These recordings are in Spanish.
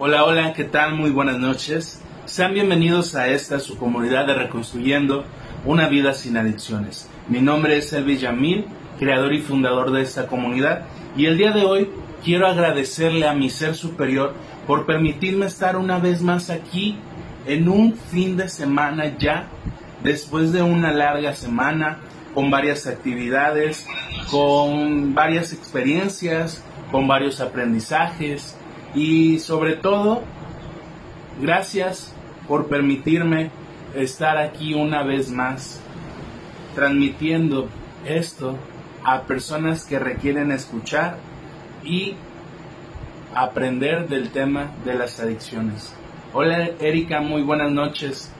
Hola, hola, ¿qué tal? Muy buenas noches. Sean bienvenidos a esta su comunidad de Reconstruyendo una vida sin adicciones. Mi nombre es Elvis Yamil, creador y fundador de esta comunidad, y el día de hoy quiero agradecerle a mi ser superior por permitirme estar una vez más aquí en un fin de semana ya, después de una larga semana, con varias actividades, con varias experiencias, con varios aprendizajes y sobre todo, gracias por permitirme estar aquí una vez más, transmitiendo esto a personas que requieren escuchar y aprender del tema de las adicciones. Hola Erika, muy buenas noches.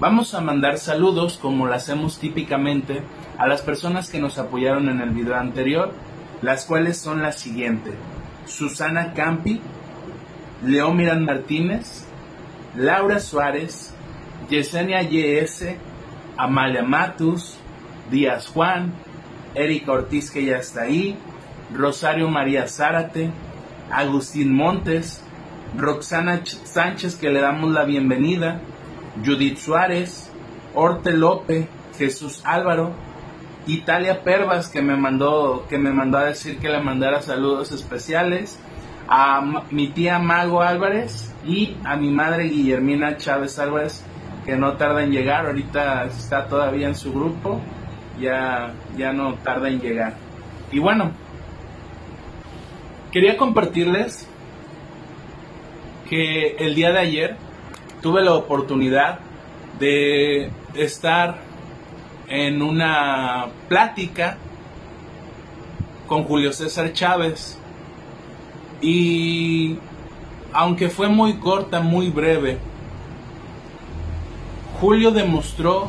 Vamos a mandar saludos como lo hacemos típicamente a las personas que nos apoyaron en el video anterior, las cuales son las siguientes. Susana Campi, Leomiran Martínez, Laura Suárez, Yesenia YS, Amalia Matus, Díaz Juan, Erika Ortiz que ya está ahí, Rosario María Zárate, Agustín Montes, Roxana Sánchez que le damos la bienvenida, Judith Suárez, Orte López, Jesús Álvaro, Italia Pervas que me mandó que me mandó a decir que le mandara saludos especiales a mi tía Mago Álvarez y a mi madre Guillermina Chávez Álvarez que no tarda en llegar ahorita está todavía en su grupo ya ya no tarda en llegar. Y bueno quería compartirles que el día de ayer tuve la oportunidad de estar en una plática con Julio César Chávez y aunque fue muy corta, muy breve, Julio demostró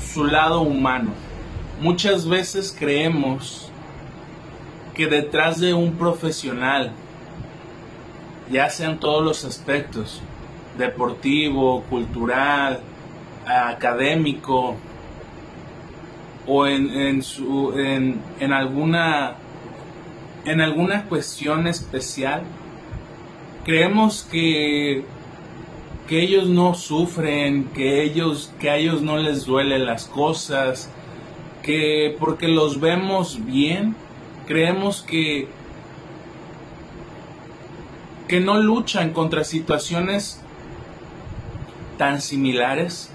su lado humano. Muchas veces creemos que detrás de un profesional, ya sean todos los aspectos, deportivo, cultural, académico, o en, en, su, en, en, alguna en alguna cuestión especial creemos que que ellos no sufren que ellos que a ellos no les duelen las cosas que porque los vemos bien creemos que que no luchan contra situaciones tan similares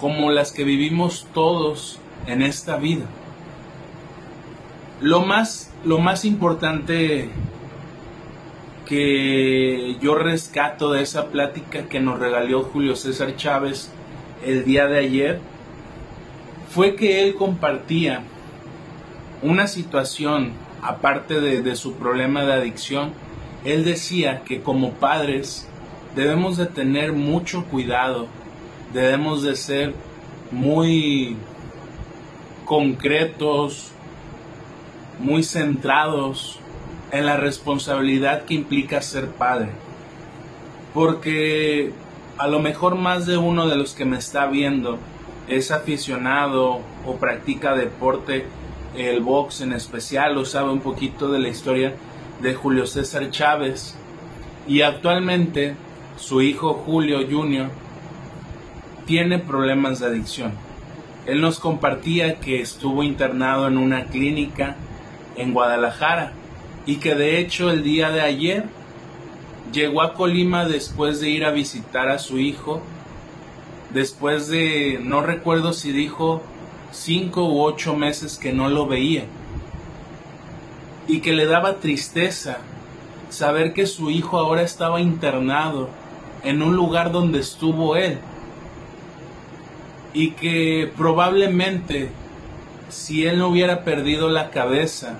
como las que vivimos todos en esta vida. Lo más, lo más importante que yo rescato de esa plática que nos regaló Julio César Chávez el día de ayer fue que él compartía una situación aparte de, de su problema de adicción. Él decía que como padres debemos de tener mucho cuidado, debemos de ser muy concretos, muy centrados en la responsabilidad que implica ser padre. Porque a lo mejor más de uno de los que me está viendo es aficionado o practica deporte, el box en especial, o sabe un poquito de la historia de Julio César Chávez. Y actualmente su hijo Julio Jr. tiene problemas de adicción él nos compartía que estuvo internado en una clínica en Guadalajara y que de hecho el día de ayer llegó a Colima después de ir a visitar a su hijo, después de, no recuerdo si dijo, cinco u ocho meses que no lo veía. Y que le daba tristeza saber que su hijo ahora estaba internado en un lugar donde estuvo él y que probablemente si él no hubiera perdido la cabeza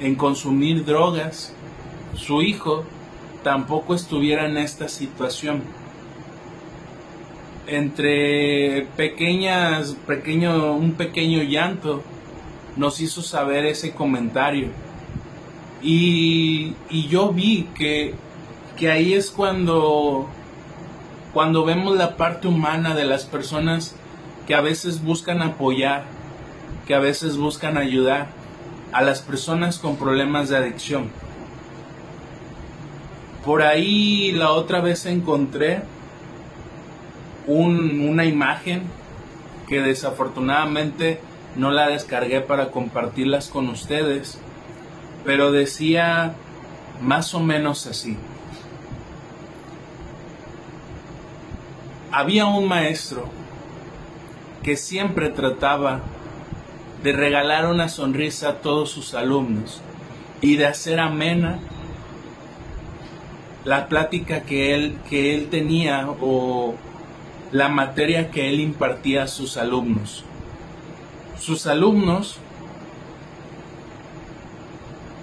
en consumir drogas, su hijo tampoco estuviera en esta situación. Entre pequeñas, pequeño, un pequeño llanto nos hizo saber ese comentario. Y, y yo vi que, que ahí es cuando cuando vemos la parte humana de las personas que a veces buscan apoyar, que a veces buscan ayudar a las personas con problemas de adicción. Por ahí la otra vez encontré una imagen que desafortunadamente no la descargué para compartirlas con ustedes, pero decía más o menos así. Había un maestro que siempre trataba de regalar una sonrisa a todos sus alumnos y de hacer amena la plática que él, que él tenía o la materia que él impartía a sus alumnos. Sus alumnos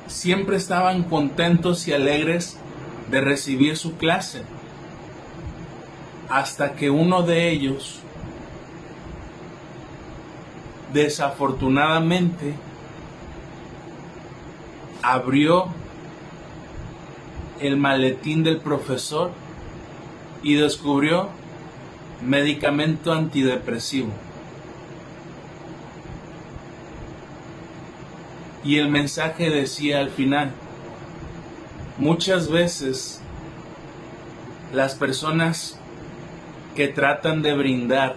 siempre estaban contentos y alegres de recibir su clase, hasta que uno de ellos desafortunadamente abrió el maletín del profesor y descubrió medicamento antidepresivo. Y el mensaje decía al final, muchas veces las personas que tratan de brindar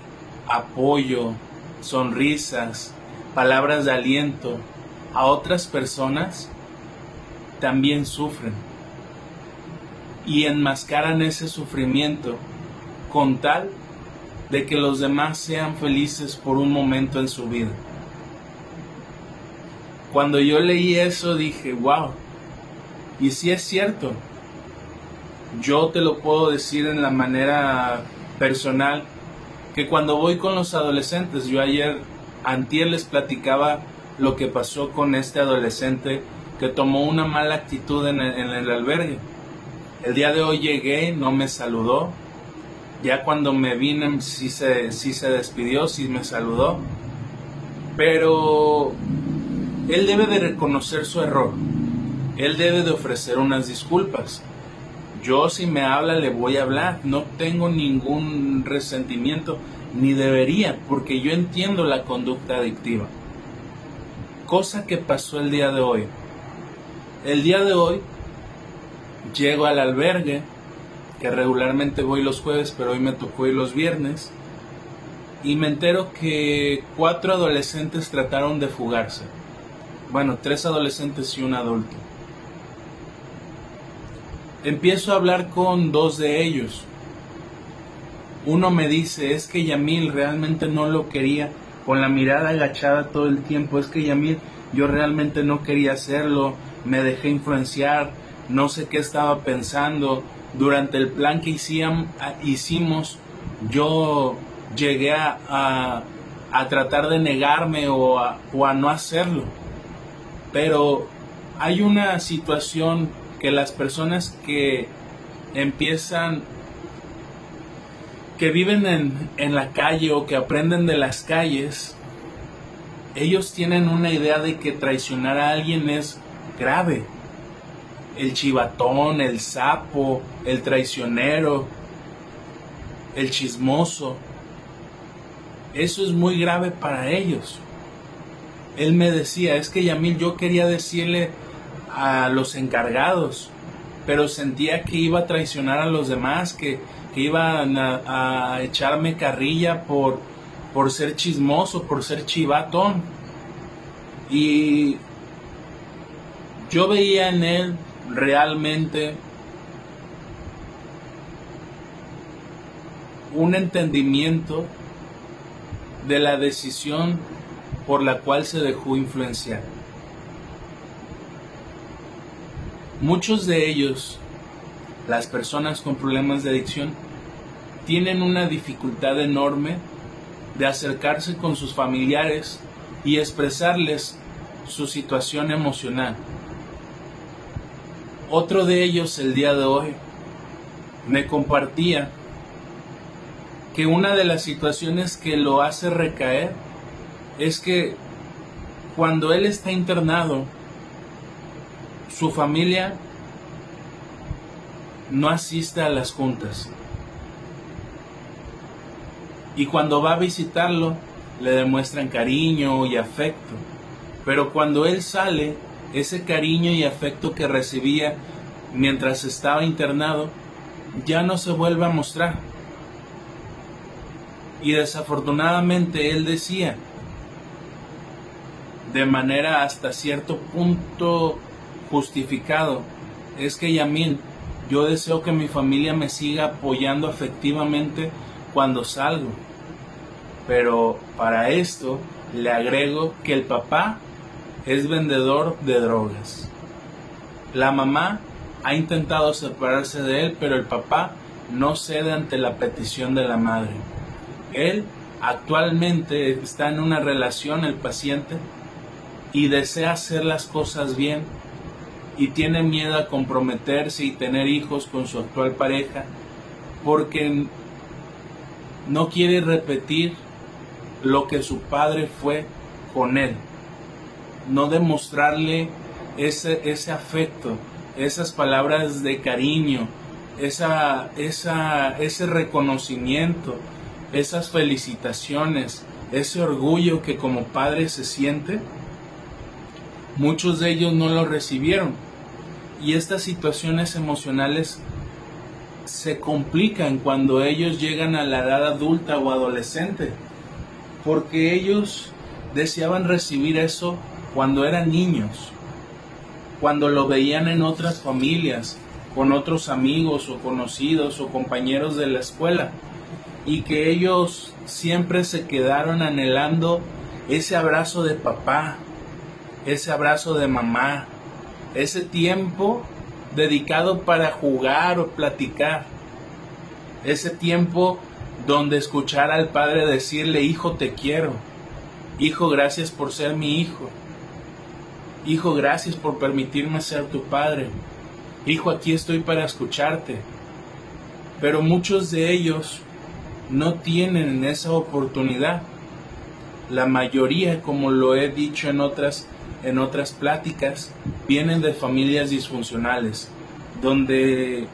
apoyo, sonrisas, palabras de aliento a otras personas, también sufren. Y enmascaran ese sufrimiento con tal de que los demás sean felices por un momento en su vida. Cuando yo leí eso dije, wow, y si es cierto, yo te lo puedo decir en la manera personal, que cuando voy con los adolescentes, yo ayer, antier les platicaba lo que pasó con este adolescente que tomó una mala actitud en el, albergue. El día de hoy llegué, no me saludó, ya cuando me vine sí se, sí se despidió, sí me saludó, pero él debe de reconocer su error, él debe de ofrecer unas disculpas. Yo si me habla le voy a hablar, no tengo ningún resentimiento, ni debería, porque yo entiendo la conducta adictiva. Cosa que pasó el día de hoy. El día de hoy llego al albergue, que regularmente voy los jueves, pero hoy me tocó ir los viernes, y me entero que cuatro adolescentes trataron de fugarse. Bueno, tres adolescentes y un adulto. Empiezo a hablar con dos de ellos. Uno me dice, es que Yamil realmente no lo quería, con la mirada agachada todo el tiempo, es que Yamil yo realmente no quería hacerlo, me dejé influenciar, no sé qué estaba pensando, durante el plan que hicimos, yo llegué a, tratar de negarme o a, o a no hacerlo. Pero hay una situación que las personas que empiezan, que viven en, en la calle o que aprenden de las calles, ellos tienen una idea de que traicionar a alguien es grave el chivatón, el sapo, el traicionero, el chismoso. Eso es muy grave para ellos. Él me decía, es que Yamil yo quería decirle a los encargados, pero sentía que iba a traicionar a los demás, que, que iban a, echarme carrilla por, por ser chismoso, por ser chivatón. Y yo veía en él realmente un entendimiento de la decisión por la cual se dejó influenciar. Muchos de ellos, las personas con problemas de adicción, tienen una dificultad enorme de acercarse con sus familiares y expresarles su situación emocional. Otro de ellos el día de hoy me compartía que una de las situaciones que lo hace recaer es que cuando él está internado, su familia no asiste a las juntas. Y cuando va a visitarlo, le demuestran cariño y afecto. Pero cuando él sale, ese cariño y afecto que recibía mientras estaba internado, ya no se vuelve a mostrar. Y desafortunadamente él decía, de manera hasta cierto punto justificado, es que Yamil, yo deseo que mi familia me siga apoyando efectivamente cuando salgo. Pero para esto le agrego que el papá es vendedor de drogas. La mamá ha intentado separarse de él, pero el papá no cede ante la petición de la madre. Él actualmente está en una relación, el paciente, y desea hacer las cosas bien y tiene miedo a comprometerse y tener hijos con su actual pareja porque no quiere repetir lo que su padre fue con él, no demostrarle ese, ese afecto, esas palabras de cariño, esa, esa, ese reconocimiento, esas felicitaciones, ese orgullo que como padre se siente, muchos de ellos no lo recibieron y estas situaciones emocionales se complican cuando ellos llegan a la edad adulta o adolescente, porque ellos deseaban recibir eso cuando eran niños, cuando lo veían en otras familias, con otros amigos o conocidos o compañeros de la escuela, y que ellos siempre se quedaron anhelando ese abrazo de papá, ese abrazo de mamá, ese tiempo dedicado para jugar o platicar, ese tiempo donde escuchar al padre decirle, hijo, te quiero, hijo, gracias por ser mi hijo, hijo, gracias por permitirme ser tu padre, hijo, aquí estoy para escucharte. Pero muchos de ellos no tienen esa oportunidad. La mayoría, como lo he dicho en otras en otras pláticas vienen de familias disfuncionales, donde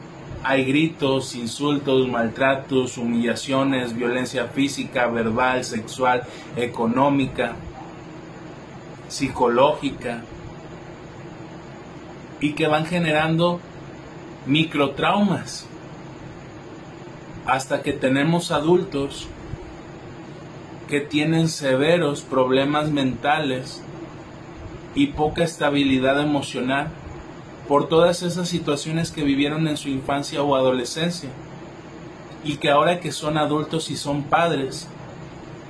hay gritos, insultos, maltratos, humillaciones, violencia física, verbal, sexual, económica, psicológica, y que van generando microtraumas. Hasta que tenemos adultos que tienen severos problemas mentales y poca estabilidad emocional por todas esas situaciones que vivieron en su infancia o adolescencia y que ahora que son adultos y son padres,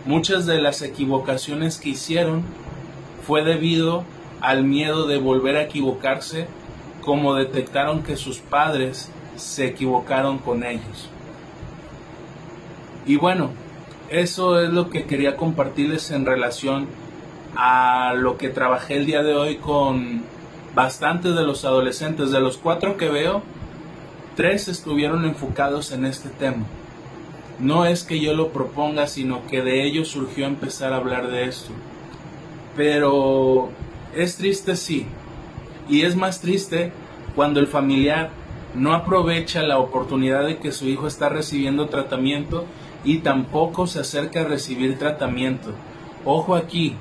muchas de las equivocaciones que hicieron fue debido al miedo de volver a equivocarse como detectaron que sus padres se equivocaron con ellos. Y bueno, eso es lo que quería compartirles en relación a lo que trabajé el día de hoy con bastantes de los adolescentes. De los cuatro que veo, tres estuvieron enfocados en este tema. No es que yo lo proponga, sino que de ellos surgió empezar a hablar de esto. Pero es triste sí. Y es más triste cuando el familiar no aprovecha la oportunidad de que su hijo está recibiendo tratamiento y tampoco se acerca a recibir tratamiento. Ojo aquí,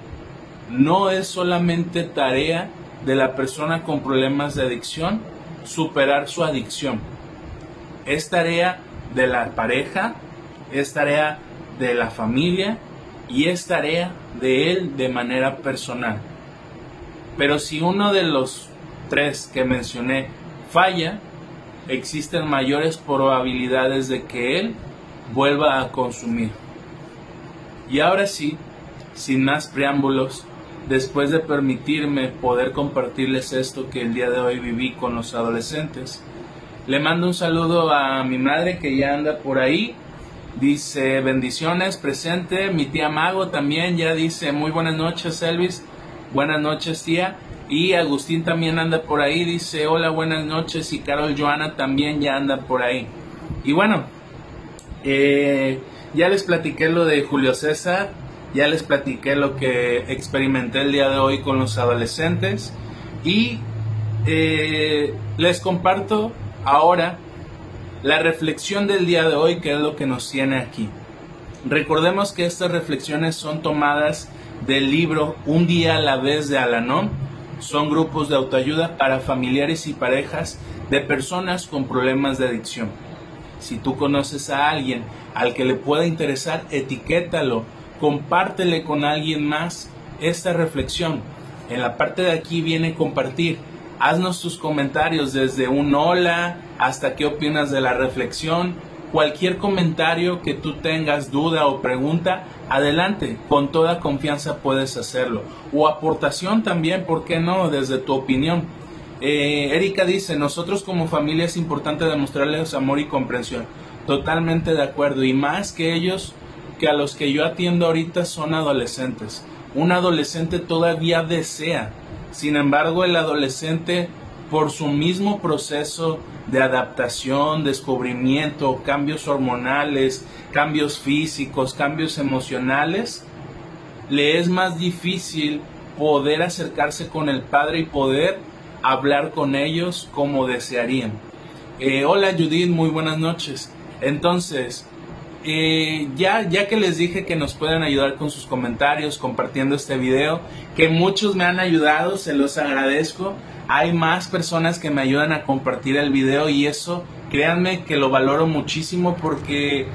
no es solamente tarea de la persona con problemas de adicción superar su adicción. Es tarea de la pareja, es tarea de la familia y es tarea de él de manera personal. Pero si uno de los tres que mencioné falla, existen mayores probabilidades de que él vuelva a consumir. Y ahora sí, sin más preámbulos, después de permitirme poder compartirles esto que el día de hoy viví con los adolescentes. Le mando un saludo a mi madre que ya anda por ahí. Dice bendiciones, presente. Mi tía Mago también ya dice muy buenas noches, Elvis. Buenas noches, tía. Y Agustín también anda por ahí. Dice hola, buenas noches. Y Carol Joana también ya anda por ahí. Y bueno, eh, ya les platiqué lo de Julio César ya les platiqué lo que experimenté el día de hoy con los adolescentes y eh, les comparto ahora la reflexión del día de hoy, que es lo que nos tiene aquí. Recordemos que estas reflexiones son tomadas del libro Un día a la vez de Alanón, Son grupos de autoayuda para familiares y parejas de personas con problemas de adicción. Si tú conoces a alguien al que le pueda interesar, etiquétalo, compártele con alguien más esta reflexión. En la parte de aquí viene compartir. Haznos tus comentarios desde un hola hasta qué opinas de la reflexión. Cualquier comentario que tú tengas, duda o pregunta, adelante, con toda confianza puedes hacerlo. O aportación también, ¿por qué no? Desde tu opinión. Eh, Erika dice, nosotros como familia es importante demostrarles amor y comprensión. Totalmente de acuerdo. Y más que ellos, que a los que yo atiendo ahorita son adolescentes. Un adolescente todavía desea. Sin embargo, el adolescente, por su mismo proceso de adaptación, descubrimiento, cambios hormonales, cambios físicos, cambios emocionales, le es más difícil poder acercarse con el padre y poder hablar con ellos como desearían. Eh, hola Judith, muy buenas noches. Entonces, eh, ya, ya que les dije que nos pueden ayudar con sus comentarios, compartiendo este video, que muchos me han ayudado, se los agradezco. Hay más personas que me ayudan a compartir el video y eso, créanme que lo valoro muchísimo porque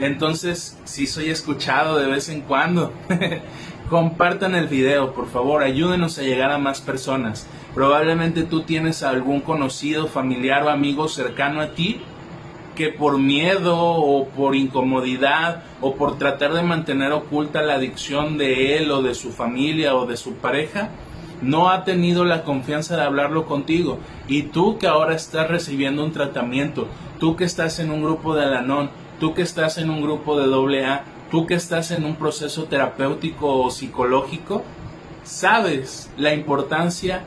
entonces sí soy escuchado de vez en cuando. Compartan el video, por favor, ayúdenos a llegar a más personas. Probablemente tú tienes algún conocido, familiar o amigo cercano a ti que por miedo o por incomodidad o por tratar de mantener oculta la adicción de él o de su familia o de su pareja, no ha tenido la confianza de hablarlo contigo. Y tú que ahora estás recibiendo un tratamiento, tú que estás en un grupo de Alanon, tú que estás en un grupo de AA, tú que estás en un proceso terapéutico o psicológico, sabes la importancia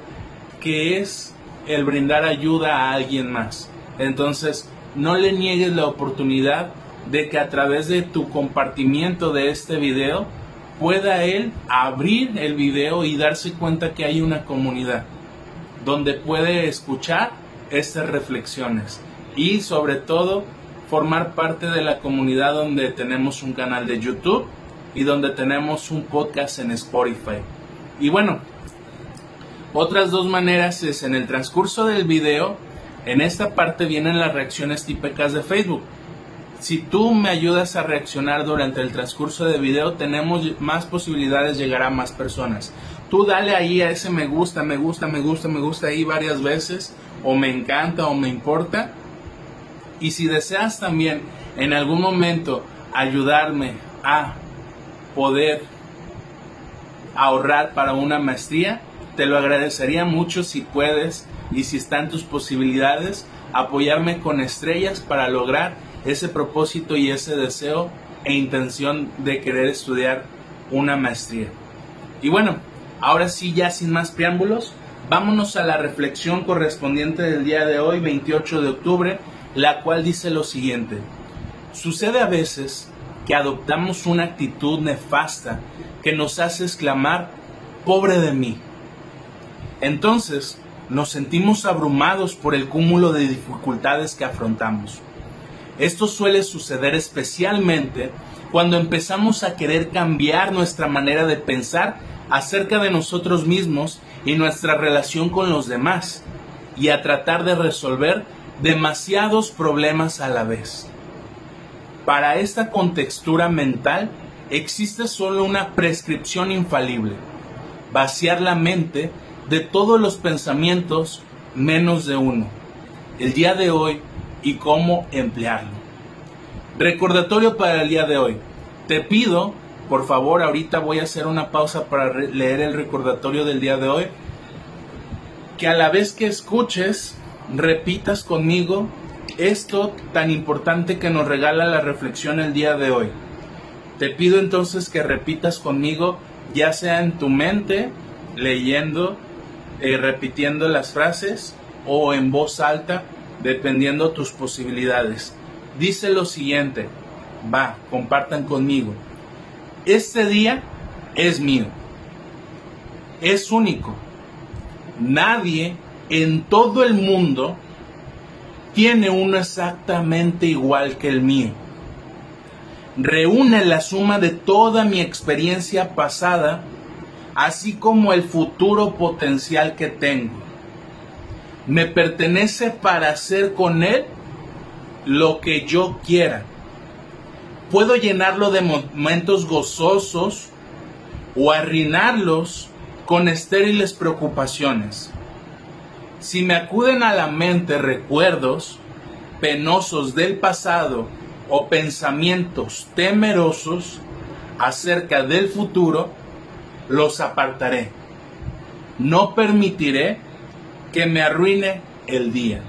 que es el brindar ayuda a alguien más. Entonces, no le niegues la oportunidad de que a través de tu compartimiento de este video pueda él abrir el video y darse cuenta que hay una comunidad donde puede escuchar estas reflexiones y sobre todo formar parte de la comunidad donde tenemos un canal de YouTube y donde tenemos un podcast en Spotify. Y bueno, otras dos maneras es en el transcurso del video, en esta parte vienen las reacciones típicas de Facebook. Si tú me ayudas a reaccionar durante el transcurso del video, tenemos más posibilidades de llegar a más personas. Tú dale ahí a ese me gusta, me gusta, me gusta, me gusta ahí varias veces, o me encanta, o me importa, y si deseas también en algún momento ayudarme a poder ahorrar para una maestría, te lo agradecería mucho si puedes y si están tus posibilidades apoyarme con estrellas para lograr ese propósito y ese deseo e intención de querer estudiar una maestría. Y bueno, ahora sí ya sin más preámbulos, vámonos a la reflexión correspondiente del día de hoy, 28 de octubre, la cual dice lo siguiente. Sucede a veces que adoptamos una actitud nefasta que nos hace exclamar, pobre de mí. Entonces nos sentimos abrumados por el cúmulo de dificultades que afrontamos. Esto suele suceder especialmente cuando empezamos a querer cambiar nuestra manera de pensar acerca de nosotros mismos y nuestra relación con los demás y a tratar de resolver demasiados problemas a la vez. Para esta contextura mental existe solo una prescripción infalible, vaciar la mente de todos los pensamientos menos de uno, el día de hoy y cómo emplearlo. Recordatorio para el día de hoy. Te pido, por favor, ahorita voy a hacer una pausa para leer el recordatorio del día de hoy, que a la vez que escuches repitas conmigo esto tan importante que nos regala la reflexión el día de hoy. Te pido entonces que repitas conmigo, ya sea en tu mente, leyendo, eh, repitiendo las frases o en voz alta, dependiendo tus posibilidades. Dice lo siguiente, va, compartan conmigo. Este día es mío, es único. Nadie en todo el mundo tiene uno exactamente igual que el mío. Reúne la suma de toda mi experiencia pasada así como el futuro potencial que tengo. Me pertenece para hacer con él lo que yo quiera. Puedo llenarlo de momentos gozosos o arruinarlos con estériles preocupaciones. Si me acuden a la mente recuerdos penosos del pasado o pensamientos temerosos acerca del futuro, los apartaré. No permitiré que me arruine el día.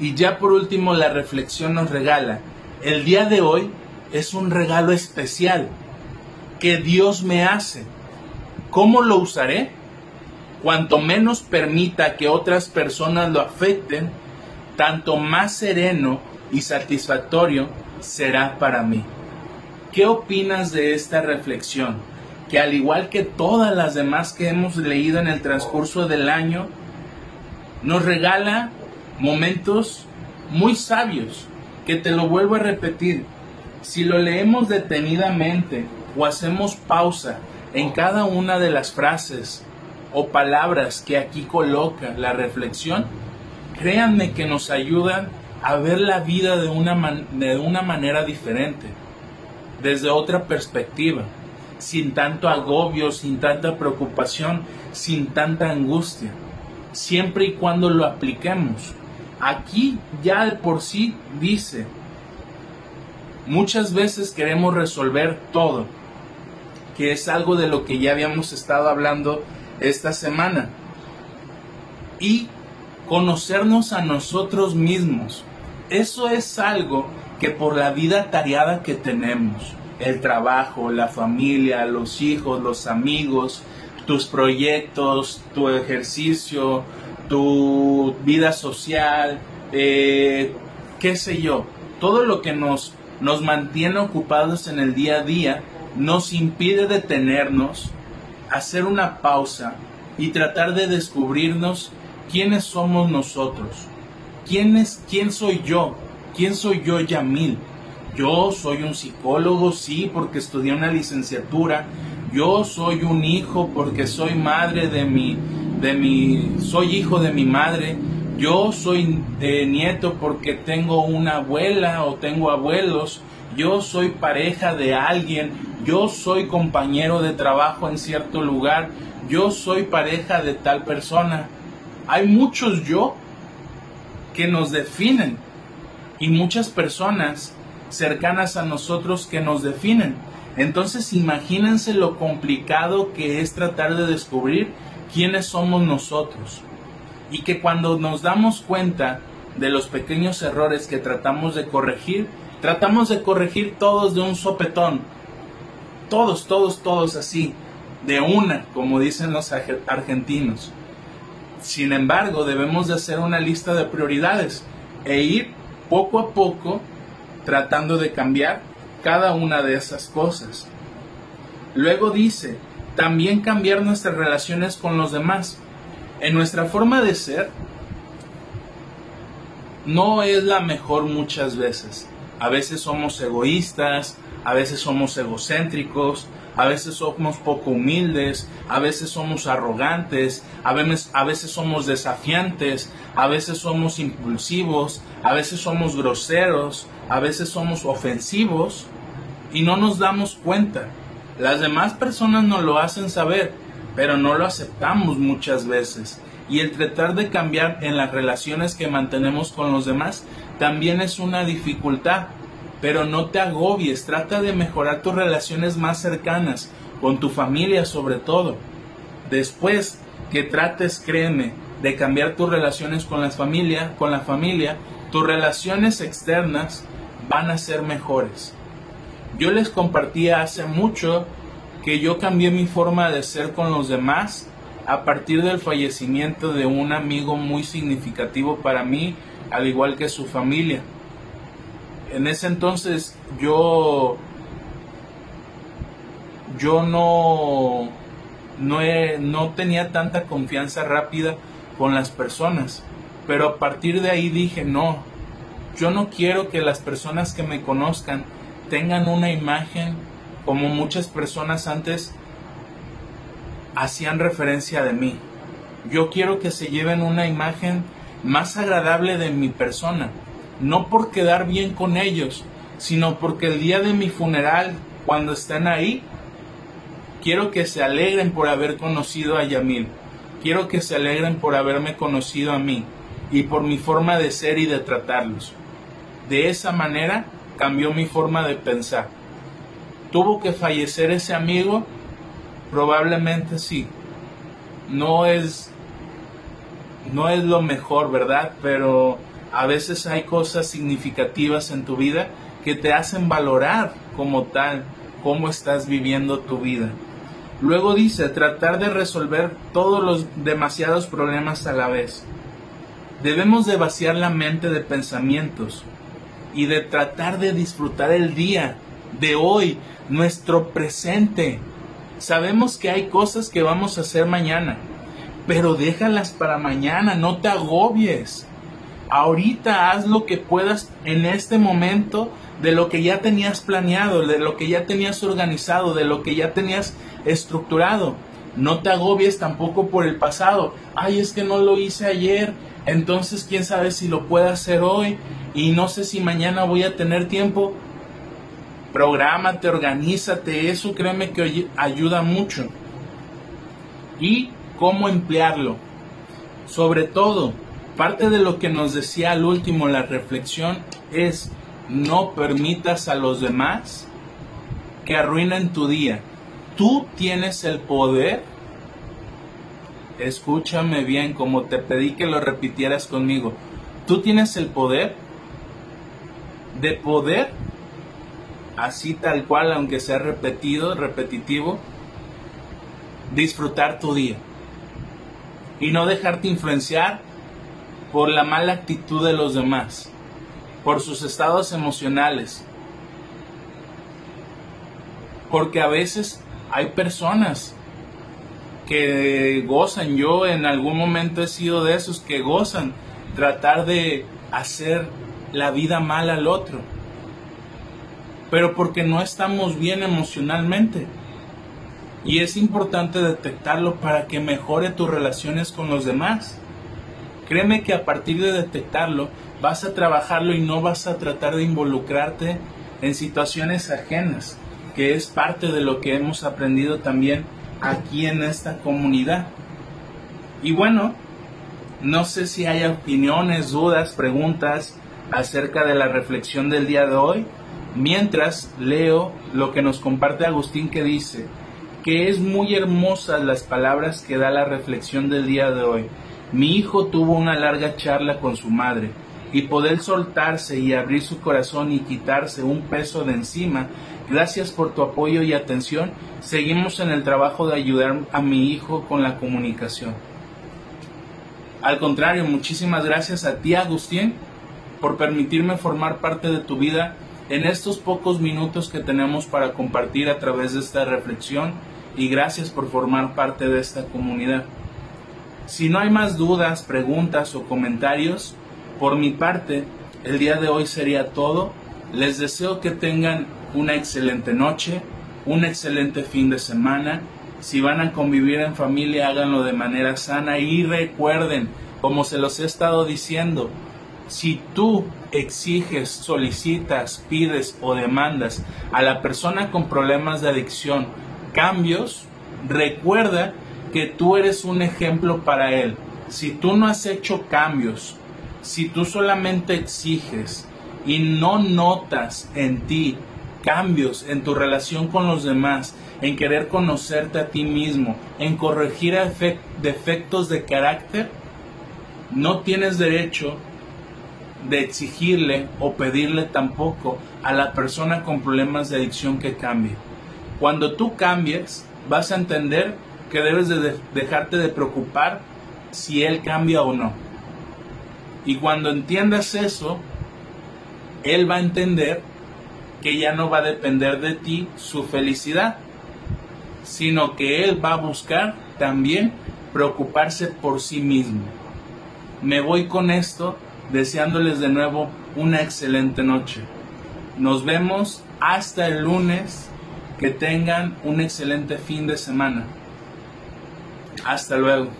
Y ya por último la reflexión nos regala, el día de hoy es un regalo especial que Dios me hace. ¿Cómo lo usaré? Cuanto menos permita que otras personas lo afecten, tanto más sereno y satisfactorio será para mí. ¿Qué opinas de esta reflexión? Que al igual que todas las demás que hemos leído en el transcurso del año, nos regala momentos muy sabios, que te lo vuelvo a repetir, si lo leemos detenidamente o hacemos pausa en cada una de las frases o palabras que aquí coloca la reflexión, créanme que nos ayudan a ver la vida de una, de una manera diferente, desde otra perspectiva, sin tanto agobio, sin tanta preocupación, sin tanta angustia, siempre y cuando lo apliquemos. Aquí ya de por sí dice, muchas veces queremos resolver todo, que es algo de lo que ya habíamos estado hablando esta semana. Y conocernos a nosotros mismos. Eso es algo que por la vida tareada que tenemos, el trabajo, la familia, los hijos, los amigos, tus proyectos, tu ejercicio, tu vida social, eh, qué sé yo, todo lo que nos, nos mantiene ocupados en el día a día nos impide detenernos, hacer una pausa y tratar de descubrirnos quiénes somos nosotros. ¿Quién, es, quién soy yo? ¿Quién soy yo, Yamil? Yo soy un psicólogo, sí, porque estudié una licenciatura. Yo soy un hijo porque soy madre de mi, de mi, soy hijo de mi madre. Yo soy eh, nieto porque tengo una abuela o tengo abuelos. Yo soy pareja de alguien. Yo soy compañero de trabajo en cierto lugar. Yo soy pareja de tal persona. Hay muchos yo que nos definen y muchas personas cercanas a nosotros que nos definen. Entonces imagínense lo complicado que es tratar de descubrir quiénes somos nosotros. Y que cuando nos damos cuenta de los pequeños errores que tratamos de corregir, tratamos de corregir todos de un sopetón. Todos, todos, todos así, de una, como dicen los argentinos. Sin embargo, debemos de hacer una lista de prioridades e ir poco a poco tratando de cambiar cada una de esas cosas. Luego dice, también cambiar nuestras relaciones con los demás. En nuestra forma de ser no es la mejor muchas veces. A veces somos egoístas, a veces somos egocéntricos, a veces somos poco humildes, a veces somos arrogantes, a veces, a veces somos desafiantes, a veces somos impulsivos, a veces somos groseros, a veces somos ofensivos y no nos damos cuenta. Las demás personas nos lo hacen saber, pero no lo aceptamos muchas veces. Y el tratar de cambiar en las relaciones que mantenemos con los demás también es una dificultad pero no te agobies, trata de mejorar tus relaciones más cercanas, con tu familia sobre todo. Después que trates, créeme, de cambiar tus relaciones con la familia, con la familia, tus relaciones externas van a ser mejores. Yo les compartía hace mucho que yo cambié mi forma de ser con los demás a partir del fallecimiento de un amigo muy significativo para mí, al igual que su familia en ese entonces yo yo no no, no tenía tanta confianza rápida con las personas pero a partir de ahí dije no yo no quiero que las personas que me conozcan tengan una imagen como muchas personas antes hacían referencia de mí. Yo quiero que se lleven una imagen más agradable de mi persona, no por quedar bien con ellos, sino porque el día de mi funeral, cuando estén ahí, quiero que se alegren por haber conocido a Yamil, quiero que se alegren por haberme conocido a mí y por mi forma de ser y de tratarlos. De esa manera cambió mi forma de pensar. ¿Tuvo que fallecer ese amigo? Probablemente sí. No es no es lo mejor, ¿verdad? Pero a veces hay cosas significativas en tu vida que te hacen valorar como tal cómo estás viviendo tu vida. Luego dice, tratar de resolver todos los demasiados problemas a la vez. Debemos de vaciar la mente de pensamientos y de tratar de disfrutar el día de hoy, nuestro presente. Sabemos que hay cosas que vamos a hacer mañana, pero déjalas para mañana, no te agobies. Ahorita haz lo que puedas en este momento de lo que ya tenías planeado, de lo que ya tenías organizado, de lo que ya tenías estructurado. No te agobies tampoco por el pasado. Ay, es que no lo hice ayer, entonces quién sabe si lo puedo hacer hoy y no sé si mañana voy a tener tiempo. Prográmate, organízate, eso créeme que ayuda mucho. Y cómo emplearlo. Sobre todo, parte de lo que nos decía al último la reflexión es no permitas a los demás que arruinen tu día. Tú tienes el poder. Escúchame bien, como te pedí que lo repitieras conmigo. Tú tienes el poder de poder, así tal cual, aunque sea repetido, repetitivo, disfrutar tu día y no dejarte influenciar por la mala actitud de los demás, por sus estados emocionales. Porque a veces hay personas que gozan, yo en algún momento he sido de esos que gozan tratar de hacer la vida mal al otro, pero porque no estamos bien emocionalmente. Y es importante detectarlo para que mejore tus relaciones con los demás. Créeme que a partir de detectarlo vas a trabajarlo y no vas a tratar de involucrarte en situaciones ajenas, que es parte de lo que hemos aprendido también aquí en esta comunidad. Y bueno, no sé si hay opiniones, dudas, preguntas acerca de la reflexión del día de hoy. Mientras leo lo que nos comparte Agustín que dice, que es muy hermosas las palabras que da la reflexión del día de hoy. Mi hijo tuvo una larga charla con su madre y poder soltarse y abrir su corazón y quitarse un peso de encima. Gracias por tu apoyo y atención. Seguimos en el trabajo de ayudar a mi hijo con la comunicación. Al contrario, muchísimas gracias a ti, Agustín, por permitirme formar parte de tu vida en estos pocos minutos que tenemos para compartir a través de esta reflexión y gracias por formar parte de esta comunidad. Si no hay más dudas, preguntas o comentarios, por mi parte, el día de hoy sería todo. Les deseo que tengan una excelente noche, un excelente fin de semana. Si van a convivir en familia, háganlo de manera sana y recuerden, como se los he estado diciendo, si tú exiges, solicitas, pides o demandas a la persona con problemas de adicción cambios, recuerda que tú eres un ejemplo para él. Si tú no has hecho cambios, si tú solamente exiges y no notas en ti cambios en tu relación con los demás, en querer conocerte a ti mismo, en corregir defectos de carácter, no tienes derecho de exigirle o pedirle tampoco a la persona con problemas de adicción que cambie. Cuando tú cambies, vas a entender que debes de dejarte de preocupar si él cambia o no. Y cuando entiendas eso, él va a entender que ya no va a depender de ti su felicidad, sino que él va a buscar también preocuparse por sí mismo. Me voy con esto deseándoles de nuevo una excelente noche. Nos vemos hasta el lunes Que tengan un excelente fin de semana. Hasta luego.